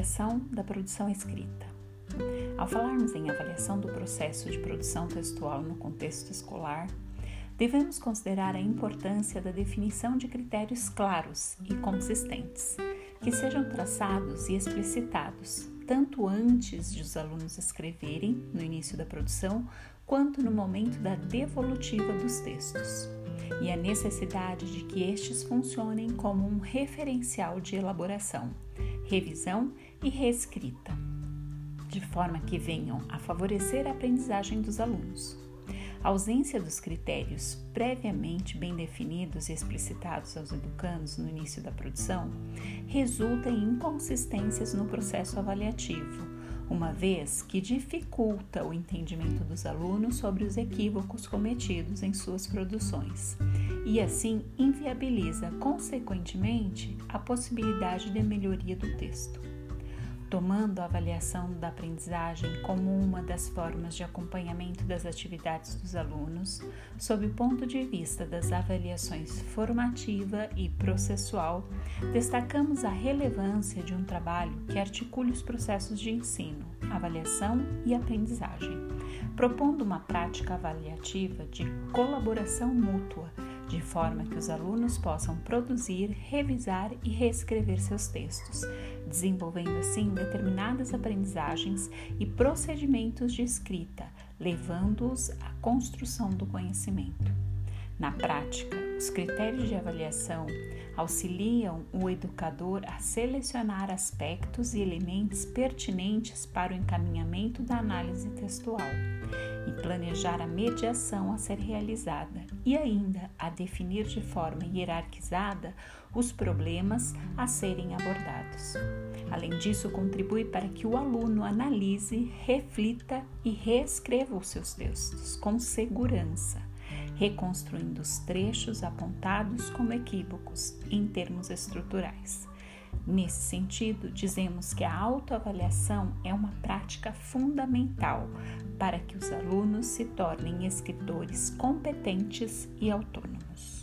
avaliação da produção escrita. Ao falarmos em avaliação do processo de produção textual no contexto escolar, devemos considerar a importância da definição de critérios claros e consistentes, que sejam traçados e explicitados, tanto antes de os alunos escreverem, no início da produção, quanto no momento da devolutiva dos textos, e a necessidade de que estes funcionem como um referencial de elaboração, revisão e reescrita, de forma que venham a favorecer a aprendizagem dos alunos. A ausência dos critérios previamente bem definidos e explicitados aos educandos no início da produção resulta em inconsistências no processo avaliativo, uma vez que dificulta o entendimento dos alunos sobre os equívocos cometidos em suas produções e assim inviabiliza, consequentemente, a possibilidade de melhoria do texto tomando a avaliação da aprendizagem como uma das formas de acompanhamento das atividades dos alunos, sob o ponto de vista das avaliações formativa e processual, destacamos a relevância de um trabalho que articule os processos de ensino, avaliação e aprendizagem, propondo uma prática avaliativa de colaboração mútua de forma que os alunos possam produzir, revisar e reescrever seus textos, desenvolvendo assim determinadas aprendizagens e procedimentos de escrita, levando-os à construção do conhecimento. Na prática, os critérios de avaliação auxiliam o educador a selecionar aspectos e elementos pertinentes para o encaminhamento da análise textual e planejar a mediação a ser realizada e ainda a definir de forma hierarquizada os problemas a serem abordados. Além disso, contribui para que o aluno analise, reflita e reescreva os seus textos com segurança, reconstruindo os trechos apontados como equívocos em termos estruturais. Nesse sentido, dizemos que a autoavaliação é uma prática fundamental para que os alunos se tornem escritores competentes e autônomos.